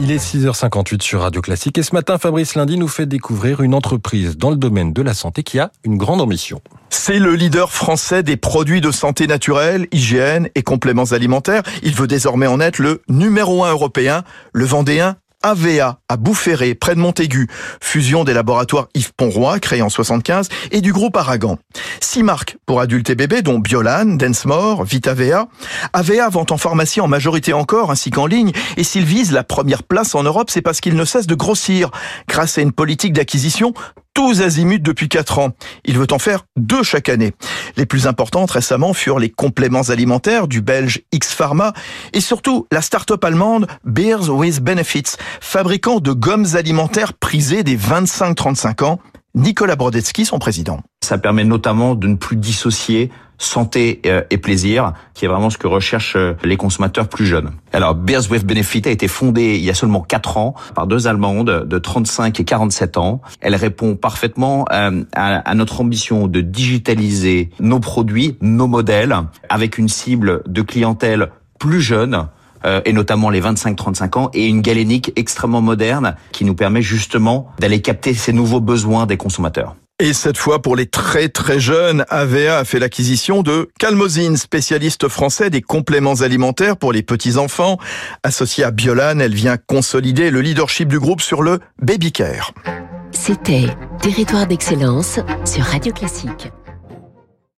Il est 6h58 sur Radio Classique et ce matin, Fabrice Lundi nous fait découvrir une entreprise dans le domaine de la santé qui a une grande ambition. C'est le leader français des produits de santé naturelle, hygiène et compléments alimentaires. Il veut désormais en être le numéro un européen, le Vendéen AVA à Boufféré, près de Montaigu, fusion des laboratoires Yves Ponroy, créé en 75, et du groupe Aragan. Six marques pour adultes et bébés, dont Biolan, Densmore, VitaVea. AVA vend en pharmacie en majorité encore, ainsi qu'en ligne, et s'il vise la première place en Europe, c'est parce qu'il ne cesse de grossir, grâce à une politique d'acquisition tous azimuts depuis 4 ans. Il veut en faire deux chaque année. Les plus importantes récemment furent les compléments alimentaires du belge X Pharma et surtout la start-up allemande Beers with Benefits, fabricant de gommes alimentaires prisées des 25-35 ans. Nicolas Brodetsky, son président. Ça permet notamment de ne plus dissocier santé euh, et plaisir, qui est vraiment ce que recherchent euh, les consommateurs plus jeunes. Alors, Beers with Benefit a été fondée il y a seulement 4 ans par deux Allemandes de 35 et 47 ans. Elle répond parfaitement euh, à, notre ambition de digitaliser nos produits, nos modèles, avec une cible de clientèle plus jeune, et notamment les 25-35 ans, et une galénique extrêmement moderne qui nous permet justement d'aller capter ces nouveaux besoins des consommateurs. Et cette fois, pour les très très jeunes, AVA a fait l'acquisition de Calmosine, spécialiste français des compléments alimentaires pour les petits-enfants. Associée à Biolan, elle vient consolider le leadership du groupe sur le baby care. C'était Territoire d'excellence sur Radio Classique.